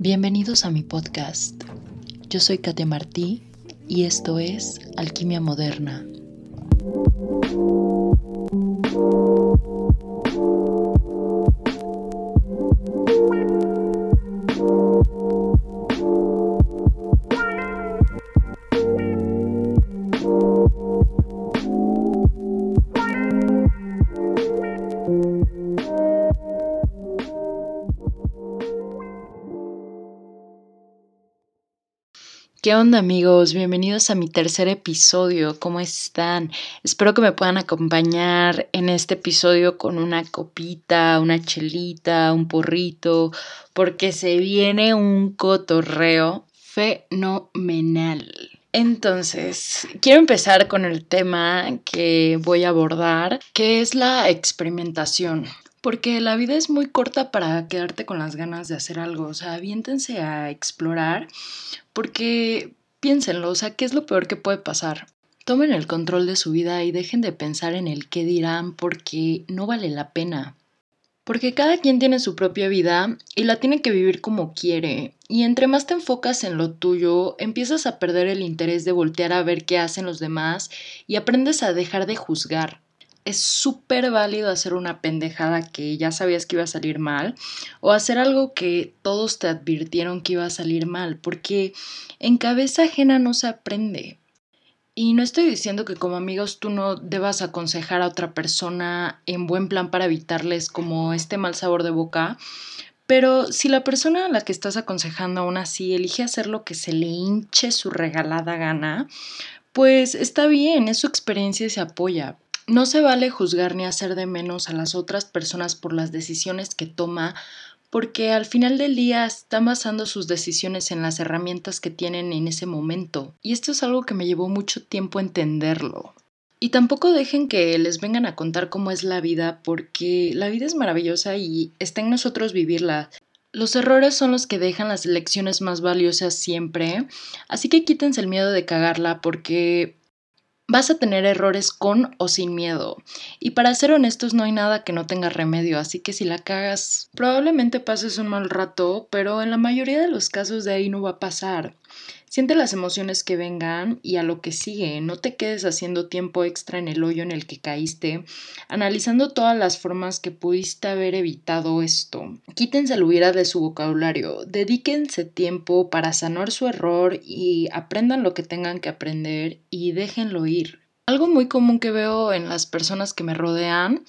Bienvenidos a mi podcast. Yo soy Kate Martí y esto es Alquimia Moderna. ¿Qué onda amigos? Bienvenidos a mi tercer episodio. ¿Cómo están? Espero que me puedan acompañar en este episodio con una copita, una chelita, un porrito, porque se viene un cotorreo fenomenal. Entonces, quiero empezar con el tema que voy a abordar, que es la experimentación. Porque la vida es muy corta para quedarte con las ganas de hacer algo. O sea, aviéntense a explorar. Porque piénsenlo, o sea, ¿qué es lo peor que puede pasar? Tomen el control de su vida y dejen de pensar en el qué dirán porque no vale la pena. Porque cada quien tiene su propia vida y la tiene que vivir como quiere. Y entre más te enfocas en lo tuyo, empiezas a perder el interés de voltear a ver qué hacen los demás y aprendes a dejar de juzgar es súper válido hacer una pendejada que ya sabías que iba a salir mal o hacer algo que todos te advirtieron que iba a salir mal, porque en cabeza ajena no se aprende. Y no estoy diciendo que como amigos tú no debas aconsejar a otra persona en buen plan para evitarles como este mal sabor de boca, pero si la persona a la que estás aconsejando aún así elige hacer lo que se le hinche su regalada gana, pues está bien, es su experiencia y se apoya, no se vale juzgar ni hacer de menos a las otras personas por las decisiones que toma, porque al final del día están basando sus decisiones en las herramientas que tienen en ese momento. Y esto es algo que me llevó mucho tiempo entenderlo. Y tampoco dejen que les vengan a contar cómo es la vida, porque la vida es maravillosa y está en nosotros vivirla. Los errores son los que dejan las lecciones más valiosas siempre, así que quítense el miedo de cagarla porque Vas a tener errores con o sin miedo. Y para ser honestos no hay nada que no tenga remedio, así que si la cagas, probablemente pases un mal rato, pero en la mayoría de los casos de ahí no va a pasar. Siente las emociones que vengan y a lo que sigue. No te quedes haciendo tiempo extra en el hoyo en el que caíste, analizando todas las formas que pudiste haber evitado esto. Quítense el hubiera de su vocabulario. Dedíquense tiempo para sanar su error y aprendan lo que tengan que aprender y déjenlo ir. Algo muy común que veo en las personas que me rodean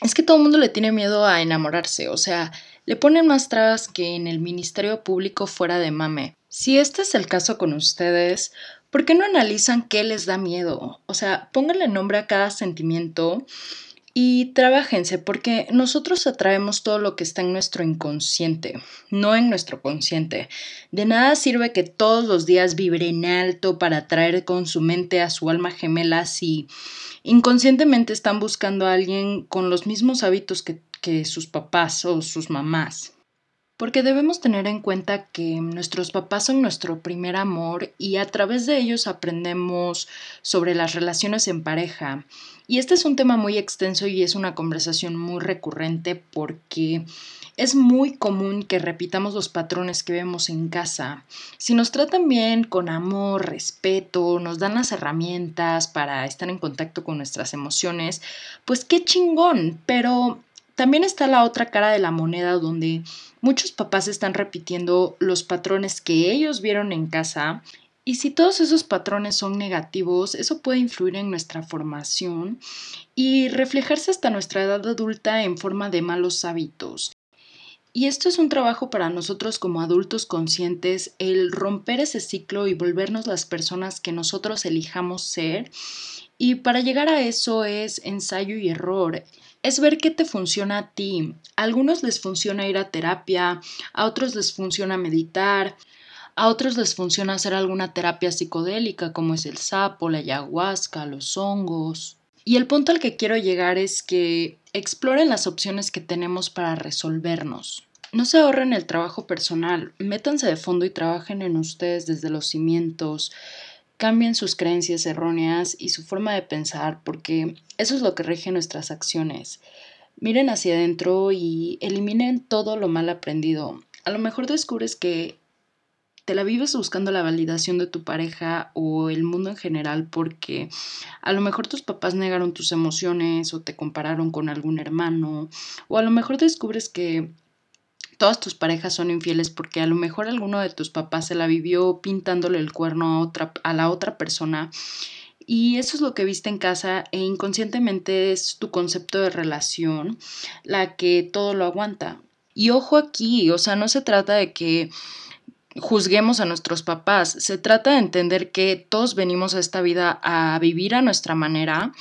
es que todo el mundo le tiene miedo a enamorarse, o sea, le ponen más trabas que en el Ministerio Público fuera de mame. Si este es el caso con ustedes, ¿por qué no analizan qué les da miedo? O sea, pónganle nombre a cada sentimiento y trabajense porque nosotros atraemos todo lo que está en nuestro inconsciente, no en nuestro consciente. De nada sirve que todos los días vibre en alto para atraer con su mente a su alma gemela si inconscientemente están buscando a alguien con los mismos hábitos que, que sus papás o sus mamás. Porque debemos tener en cuenta que nuestros papás son nuestro primer amor y a través de ellos aprendemos sobre las relaciones en pareja. Y este es un tema muy extenso y es una conversación muy recurrente porque es muy común que repitamos los patrones que vemos en casa. Si nos tratan bien, con amor, respeto, nos dan las herramientas para estar en contacto con nuestras emociones, pues qué chingón, pero también está la otra cara de la moneda donde muchos papás están repitiendo los patrones que ellos vieron en casa y si todos esos patrones son negativos, eso puede influir en nuestra formación y reflejarse hasta nuestra edad adulta en forma de malos hábitos. Y esto es un trabajo para nosotros como adultos conscientes, el romper ese ciclo y volvernos las personas que nosotros elijamos ser. Y para llegar a eso es ensayo y error es ver qué te funciona a ti. A algunos les funciona ir a terapia, a otros les funciona meditar, a otros les funciona hacer alguna terapia psicodélica como es el sapo, la ayahuasca, los hongos. Y el punto al que quiero llegar es que exploren las opciones que tenemos para resolvernos. No se ahorren el trabajo personal, métanse de fondo y trabajen en ustedes desde los cimientos, cambien sus creencias erróneas y su forma de pensar, porque eso es lo que rige nuestras acciones. Miren hacia adentro y eliminen todo lo mal aprendido. a lo mejor descubres que te la vives buscando la validación de tu pareja o el mundo en general porque a lo mejor tus papás negaron tus emociones o te compararon con algún hermano o a lo mejor descubres que todas tus parejas son infieles porque a lo mejor alguno de tus papás se la vivió pintándole el cuerno a otra a la otra persona y eso es lo que viste en casa e inconscientemente es tu concepto de relación la que todo lo aguanta. Y ojo aquí, o sea, no se trata de que juzguemos a nuestros papás. Se trata de entender que todos venimos a esta vida a vivir a nuestra manera.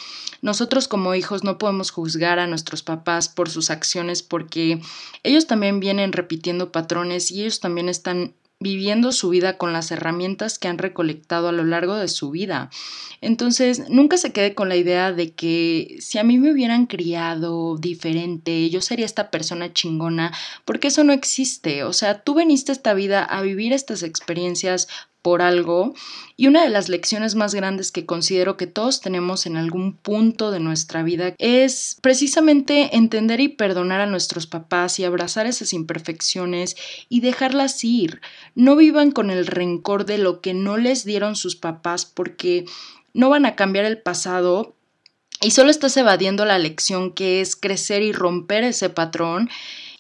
Nosotros como hijos no podemos juzgar a nuestros papás por sus acciones porque ellos también vienen repitiendo patrones y ellos también están viviendo su vida con las herramientas que han recolectado a lo largo de su vida. Entonces, nunca se quede con la idea de que si a mí me hubieran criado diferente, yo sería esta persona chingona, porque eso no existe. O sea, tú veniste a esta vida a vivir estas experiencias por algo y una de las lecciones más grandes que considero que todos tenemos en algún punto de nuestra vida es precisamente entender y perdonar a nuestros papás y abrazar esas imperfecciones y dejarlas ir. No vivan con el rencor de lo que no les dieron sus papás porque no van a cambiar el pasado y solo estás evadiendo la lección que es crecer y romper ese patrón.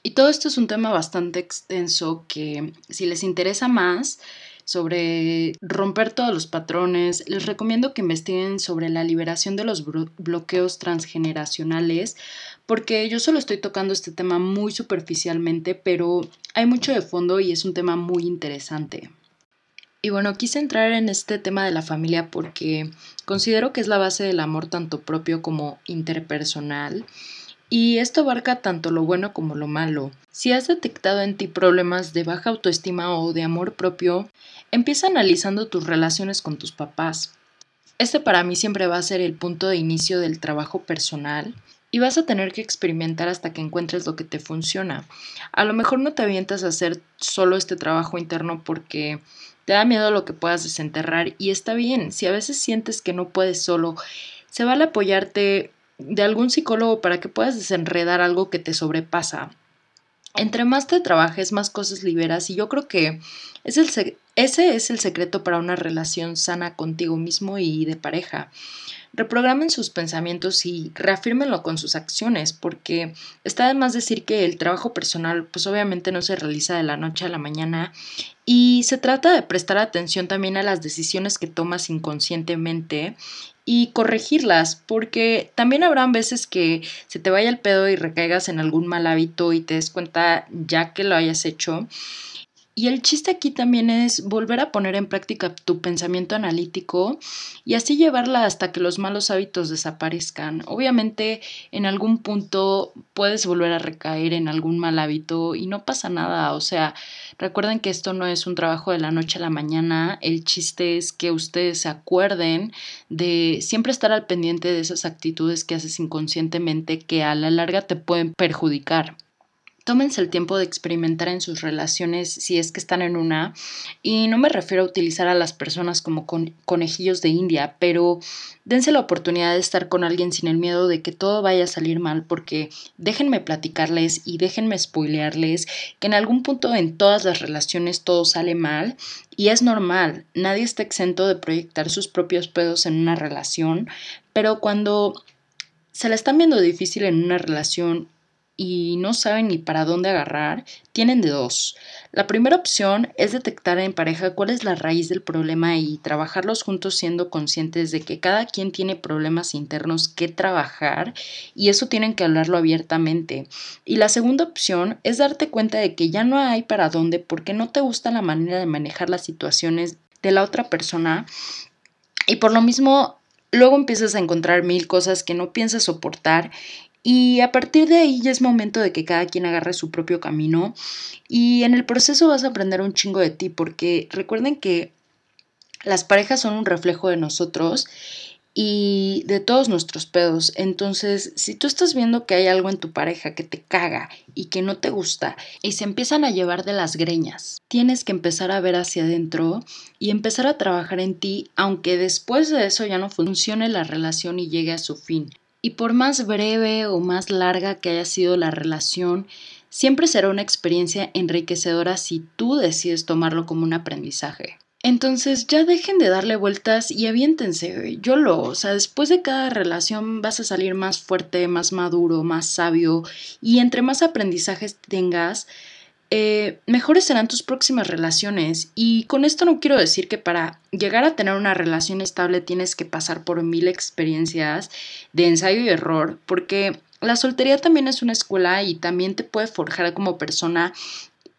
Y todo esto es un tema bastante extenso que si les interesa más, sobre romper todos los patrones. Les recomiendo que investiguen sobre la liberación de los bloqueos transgeneracionales, porque yo solo estoy tocando este tema muy superficialmente, pero hay mucho de fondo y es un tema muy interesante. Y bueno, quise entrar en este tema de la familia porque considero que es la base del amor tanto propio como interpersonal. Y esto abarca tanto lo bueno como lo malo. Si has detectado en ti problemas de baja autoestima o de amor propio, empieza analizando tus relaciones con tus papás. Este para mí siempre va a ser el punto de inicio del trabajo personal y vas a tener que experimentar hasta que encuentres lo que te funciona. A lo mejor no te avientas a hacer solo este trabajo interno porque te da miedo lo que puedas desenterrar y está bien. Si a veces sientes que no puedes solo, se vale apoyarte de algún psicólogo para que puedas desenredar algo que te sobrepasa. Entre más te trabajes, más cosas liberas y yo creo que es el ese es el secreto para una relación sana contigo mismo y de pareja. Reprogramen sus pensamientos y reafírmenlo con sus acciones, porque está de más decir que el trabajo personal pues obviamente no se realiza de la noche a la mañana y se trata de prestar atención también a las decisiones que tomas inconscientemente y corregirlas, porque también habrán veces que se te vaya el pedo y recaigas en algún mal hábito y te des cuenta ya que lo hayas hecho y el chiste aquí también es volver a poner en práctica tu pensamiento analítico y así llevarla hasta que los malos hábitos desaparezcan. Obviamente en algún punto puedes volver a recaer en algún mal hábito y no pasa nada. O sea, recuerden que esto no es un trabajo de la noche a la mañana. El chiste es que ustedes se acuerden de siempre estar al pendiente de esas actitudes que haces inconscientemente que a la larga te pueden perjudicar. Tómense el tiempo de experimentar en sus relaciones si es que están en una. Y no me refiero a utilizar a las personas como conejillos de India, pero dense la oportunidad de estar con alguien sin el miedo de que todo vaya a salir mal, porque déjenme platicarles y déjenme spoilearles que en algún punto en todas las relaciones todo sale mal y es normal. Nadie está exento de proyectar sus propios pedos en una relación, pero cuando se la están viendo difícil en una relación y no saben ni para dónde agarrar, tienen de dos. La primera opción es detectar en pareja cuál es la raíz del problema y trabajarlos juntos siendo conscientes de que cada quien tiene problemas internos que trabajar y eso tienen que hablarlo abiertamente. Y la segunda opción es darte cuenta de que ya no hay para dónde porque no te gusta la manera de manejar las situaciones de la otra persona y por lo mismo luego empiezas a encontrar mil cosas que no piensas soportar y a partir de ahí ya es momento de que cada quien agarre su propio camino y en el proceso vas a aprender un chingo de ti porque recuerden que las parejas son un reflejo de nosotros y de todos nuestros pedos. Entonces, si tú estás viendo que hay algo en tu pareja que te caga y que no te gusta y se empiezan a llevar de las greñas, tienes que empezar a ver hacia adentro y empezar a trabajar en ti, aunque después de eso ya no funcione la relación y llegue a su fin. Y por más breve o más larga que haya sido la relación, siempre será una experiencia enriquecedora si tú decides tomarlo como un aprendizaje. Entonces ya dejen de darle vueltas y aviéntense, yo lo, o sea, después de cada relación vas a salir más fuerte, más maduro, más sabio y entre más aprendizajes tengas, eh, mejores serán tus próximas relaciones. Y con esto no quiero decir que para llegar a tener una relación estable tienes que pasar por mil experiencias de ensayo y error, porque la soltería también es una escuela y también te puede forjar como persona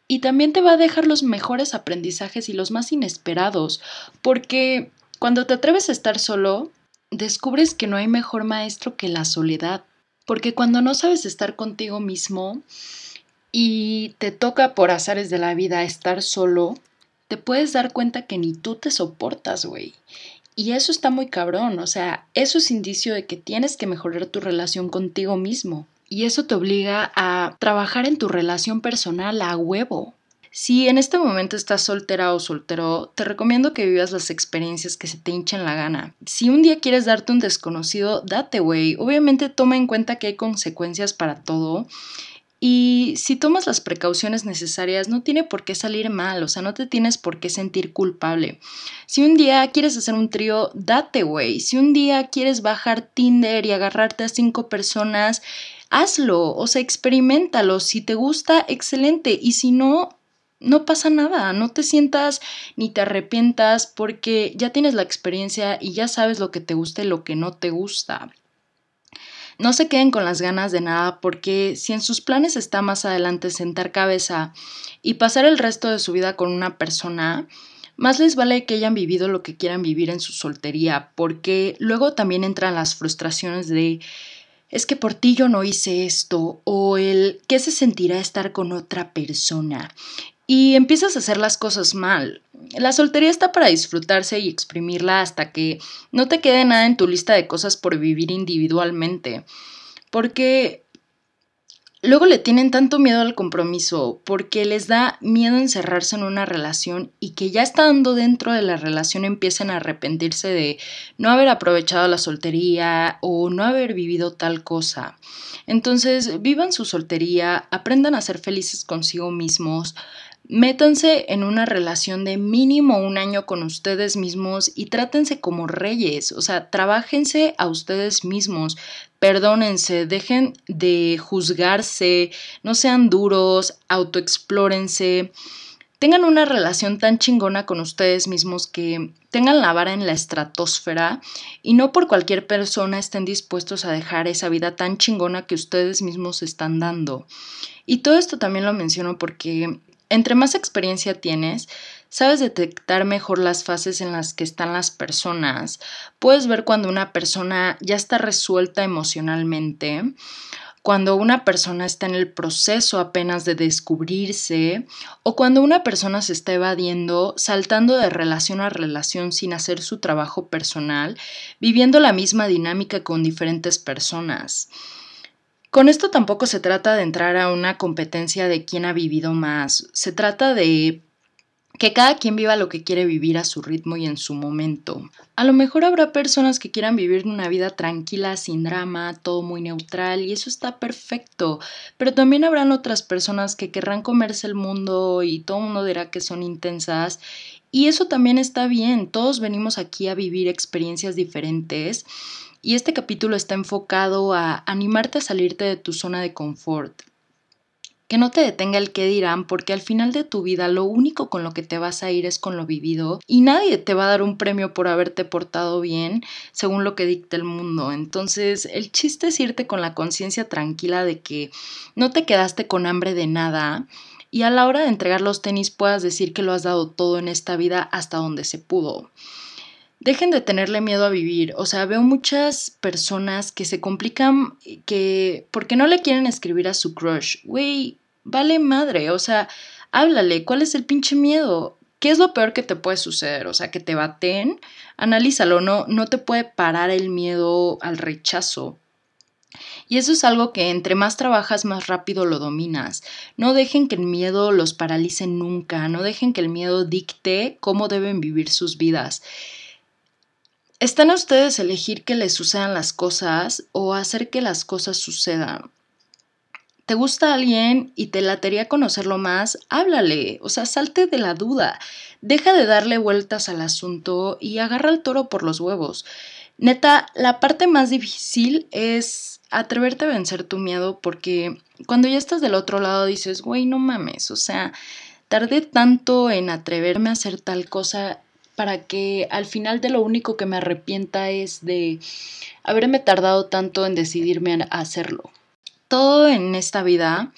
y también te va a dejar los mejores aprendizajes y los más inesperados, porque cuando te atreves a estar solo, descubres que no hay mejor maestro que la soledad, porque cuando no sabes estar contigo mismo y te toca por azares de la vida estar solo, te puedes dar cuenta que ni tú te soportas, güey. Y eso está muy cabrón, o sea, eso es indicio de que tienes que mejorar tu relación contigo mismo y eso te obliga a trabajar en tu relación personal a huevo. Si en este momento estás soltera o soltero, te recomiendo que vivas las experiencias que se te hinchen la gana. Si un día quieres darte un desconocido, date, güey. Obviamente toma en cuenta que hay consecuencias para todo y si tomas las precauciones necesarias, no tiene por qué salir mal, o sea, no te tienes por qué sentir culpable. Si un día quieres hacer un trío, date, güey. Si un día quieres bajar Tinder y agarrarte a cinco personas, hazlo, o sea, experimentalo. Si te gusta, excelente. Y si no, no pasa nada, no te sientas ni te arrepientas porque ya tienes la experiencia y ya sabes lo que te gusta y lo que no te gusta. No se queden con las ganas de nada porque si en sus planes está más adelante sentar cabeza y pasar el resto de su vida con una persona, más les vale que hayan vivido lo que quieran vivir en su soltería, porque luego también entran las frustraciones de es que por ti yo no hice esto o el qué se sentirá estar con otra persona y empiezas a hacer las cosas mal. La soltería está para disfrutarse y exprimirla hasta que no te quede nada en tu lista de cosas por vivir individualmente. Porque luego le tienen tanto miedo al compromiso, porque les da miedo encerrarse en una relación y que ya estando dentro de la relación empiecen a arrepentirse de no haber aprovechado la soltería o no haber vivido tal cosa. Entonces, vivan su soltería, aprendan a ser felices consigo mismos, Métanse en una relación de mínimo un año con ustedes mismos y trátense como reyes, o sea, trabajense a ustedes mismos, perdónense, dejen de juzgarse, no sean duros, autoexplórense, tengan una relación tan chingona con ustedes mismos que tengan la vara en la estratosfera y no por cualquier persona estén dispuestos a dejar esa vida tan chingona que ustedes mismos están dando. Y todo esto también lo menciono porque entre más experiencia tienes, sabes detectar mejor las fases en las que están las personas. Puedes ver cuando una persona ya está resuelta emocionalmente, cuando una persona está en el proceso apenas de descubrirse o cuando una persona se está evadiendo, saltando de relación a relación sin hacer su trabajo personal, viviendo la misma dinámica con diferentes personas. Con esto tampoco se trata de entrar a una competencia de quién ha vivido más, se trata de que cada quien viva lo que quiere vivir a su ritmo y en su momento. A lo mejor habrá personas que quieran vivir una vida tranquila, sin drama, todo muy neutral y eso está perfecto, pero también habrán otras personas que querrán comerse el mundo y todo el mundo dirá que son intensas y eso también está bien, todos venimos aquí a vivir experiencias diferentes y este capítulo está enfocado a animarte a salirte de tu zona de confort. Que no te detenga el qué dirán, porque al final de tu vida lo único con lo que te vas a ir es con lo vivido y nadie te va a dar un premio por haberte portado bien según lo que dicta el mundo. Entonces, el chiste es irte con la conciencia tranquila de que no te quedaste con hambre de nada y a la hora de entregar los tenis puedas decir que lo has dado todo en esta vida hasta donde se pudo dejen de tenerle miedo a vivir. O sea, veo muchas personas que se complican, que porque no le quieren escribir a su crush. Güey, vale madre. O sea, háblale. ¿Cuál es el pinche miedo? ¿Qué es lo peor que te puede suceder? O sea, que te baten. Analízalo. No, no te puede parar el miedo al rechazo. Y eso es algo que entre más trabajas, más rápido lo dominas. No dejen que el miedo los paralice nunca. No dejen que el miedo dicte cómo deben vivir sus vidas. Están a ustedes elegir que les sucedan las cosas o hacer que las cosas sucedan. te gusta alguien y te latería conocerlo más, háblale, o sea, salte de la duda, deja de darle vueltas al asunto y agarra el toro por los huevos. Neta, la parte más difícil es atreverte a vencer tu miedo porque cuando ya estás del otro lado dices, güey, no mames, o sea, tardé tanto en atreverme a hacer tal cosa para que al final de lo único que me arrepienta es de haberme tardado tanto en decidirme a hacerlo. Todo en esta vida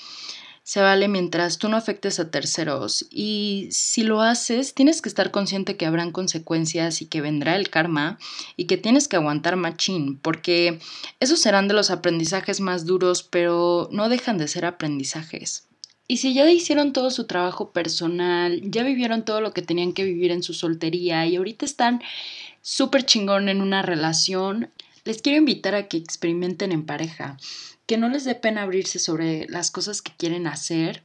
se vale mientras tú no afectes a terceros y si lo haces tienes que estar consciente que habrán consecuencias y que vendrá el karma y que tienes que aguantar machín porque esos serán de los aprendizajes más duros pero no dejan de ser aprendizajes. Y si ya hicieron todo su trabajo personal, ya vivieron todo lo que tenían que vivir en su soltería y ahorita están súper chingón en una relación, les quiero invitar a que experimenten en pareja, que no les dé pena abrirse sobre las cosas que quieren hacer,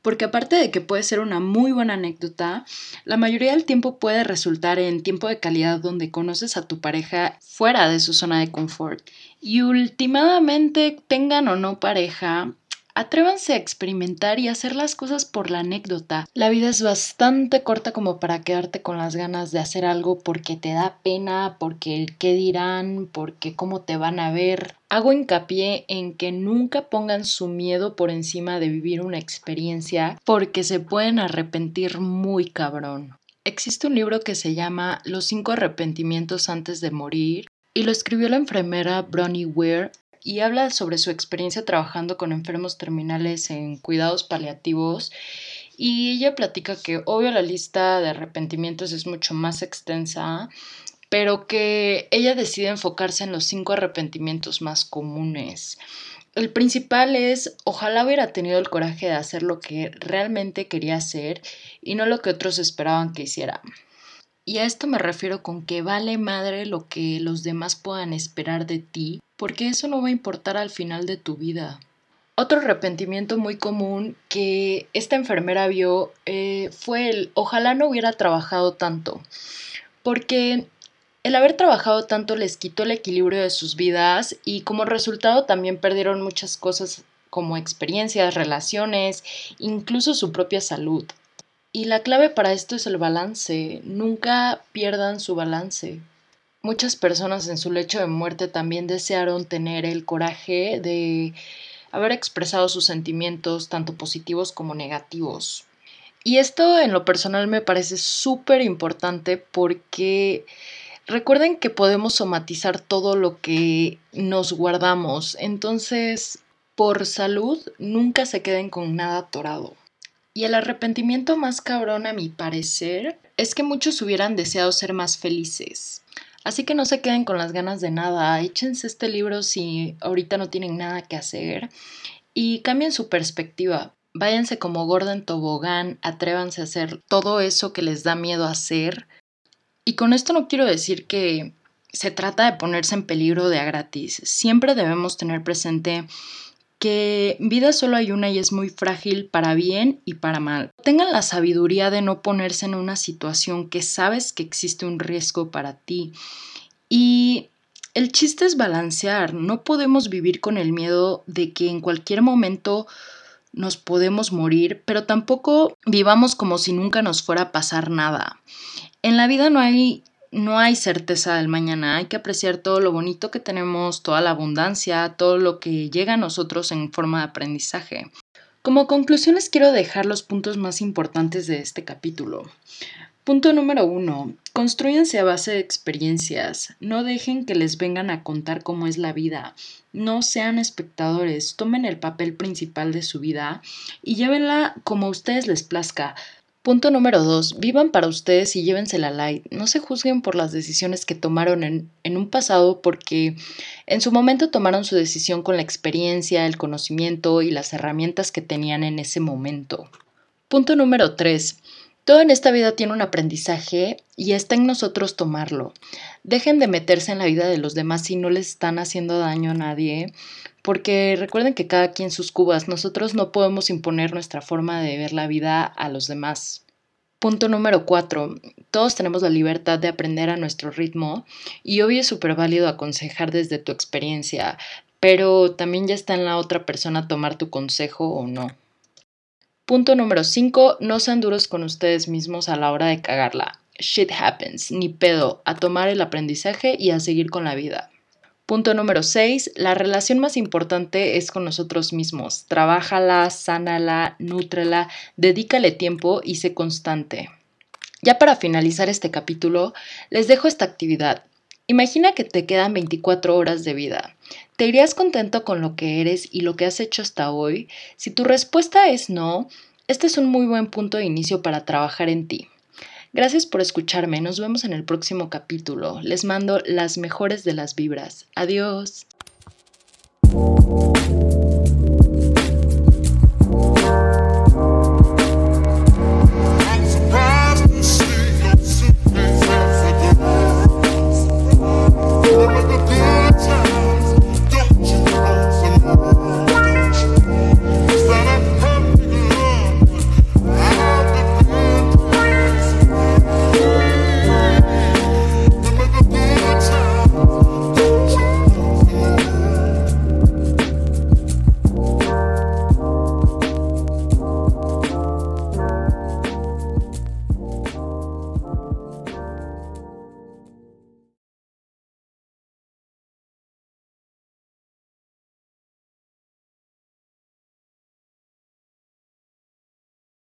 porque aparte de que puede ser una muy buena anécdota, la mayoría del tiempo puede resultar en tiempo de calidad donde conoces a tu pareja fuera de su zona de confort. Y últimamente, tengan o no pareja, Atrévanse a experimentar y hacer las cosas por la anécdota. La vida es bastante corta como para quedarte con las ganas de hacer algo porque te da pena, porque el qué dirán, porque cómo te van a ver. Hago hincapié en que nunca pongan su miedo por encima de vivir una experiencia porque se pueden arrepentir muy cabrón. Existe un libro que se llama Los cinco arrepentimientos antes de morir y lo escribió la enfermera Bronnie Ware y habla sobre su experiencia trabajando con enfermos terminales en cuidados paliativos. Y ella platica que obvio la lista de arrepentimientos es mucho más extensa, pero que ella decide enfocarse en los cinco arrepentimientos más comunes. El principal es, ojalá hubiera tenido el coraje de hacer lo que realmente quería hacer y no lo que otros esperaban que hiciera. Y a esto me refiero con que vale madre lo que los demás puedan esperar de ti, porque eso no va a importar al final de tu vida. Otro arrepentimiento muy común que esta enfermera vio eh, fue el ojalá no hubiera trabajado tanto, porque el haber trabajado tanto les quitó el equilibrio de sus vidas y como resultado también perdieron muchas cosas como experiencias, relaciones, incluso su propia salud. Y la clave para esto es el balance. Nunca pierdan su balance. Muchas personas en su lecho de muerte también desearon tener el coraje de haber expresado sus sentimientos, tanto positivos como negativos. Y esto en lo personal me parece súper importante porque recuerden que podemos somatizar todo lo que nos guardamos. Entonces, por salud, nunca se queden con nada atorado. Y el arrepentimiento más cabrón, a mi parecer, es que muchos hubieran deseado ser más felices. Así que no se queden con las ganas de nada, échense este libro si ahorita no tienen nada que hacer y cambien su perspectiva. Váyanse como Gordon Tobogán, atrévanse a hacer todo eso que les da miedo hacer. Y con esto no quiero decir que se trata de ponerse en peligro de a gratis. Siempre debemos tener presente que vida solo hay una y es muy frágil para bien y para mal. Tengan la sabiduría de no ponerse en una situación que sabes que existe un riesgo para ti. Y el chiste es balancear, no podemos vivir con el miedo de que en cualquier momento nos podemos morir, pero tampoco vivamos como si nunca nos fuera a pasar nada. En la vida no hay no hay certeza del mañana, hay que apreciar todo lo bonito que tenemos, toda la abundancia, todo lo que llega a nosotros en forma de aprendizaje. Como conclusiones quiero dejar los puntos más importantes de este capítulo. Punto número uno, construyanse a base de experiencias, no dejen que les vengan a contar cómo es la vida, no sean espectadores, tomen el papel principal de su vida y llévenla como a ustedes les plazca, Punto número dos, vivan para ustedes y llévensela light. No se juzguen por las decisiones que tomaron en, en, un pasado porque en su momento tomaron su decisión con la experiencia, el conocimiento y las herramientas que tenían en ese momento. Punto número tres, todo en esta vida tiene un aprendizaje y está en nosotros tomarlo. Dejen de meterse en la vida de los demás si no les están haciendo daño a nadie porque recuerden que cada quien sus cubas, nosotros no podemos imponer nuestra forma de ver la vida a los demás. Punto número cuatro. Todos tenemos la libertad de aprender a nuestro ritmo y hoy es súper válido aconsejar desde tu experiencia. pero también ya está en la otra persona tomar tu consejo o no. Punto número 5. No sean duros con ustedes mismos a la hora de cagarla. Shit happens, ni pedo, a tomar el aprendizaje y a seguir con la vida. Punto número 6. La relación más importante es con nosotros mismos. Trabájala, sánala, nútrela, dedícale tiempo y sé constante. Ya para finalizar este capítulo, les dejo esta actividad. Imagina que te quedan 24 horas de vida. ¿Te irías contento con lo que eres y lo que has hecho hasta hoy? Si tu respuesta es no, este es un muy buen punto de inicio para trabajar en ti. Gracias por escucharme, nos vemos en el próximo capítulo. Les mando las mejores de las vibras. Adiós.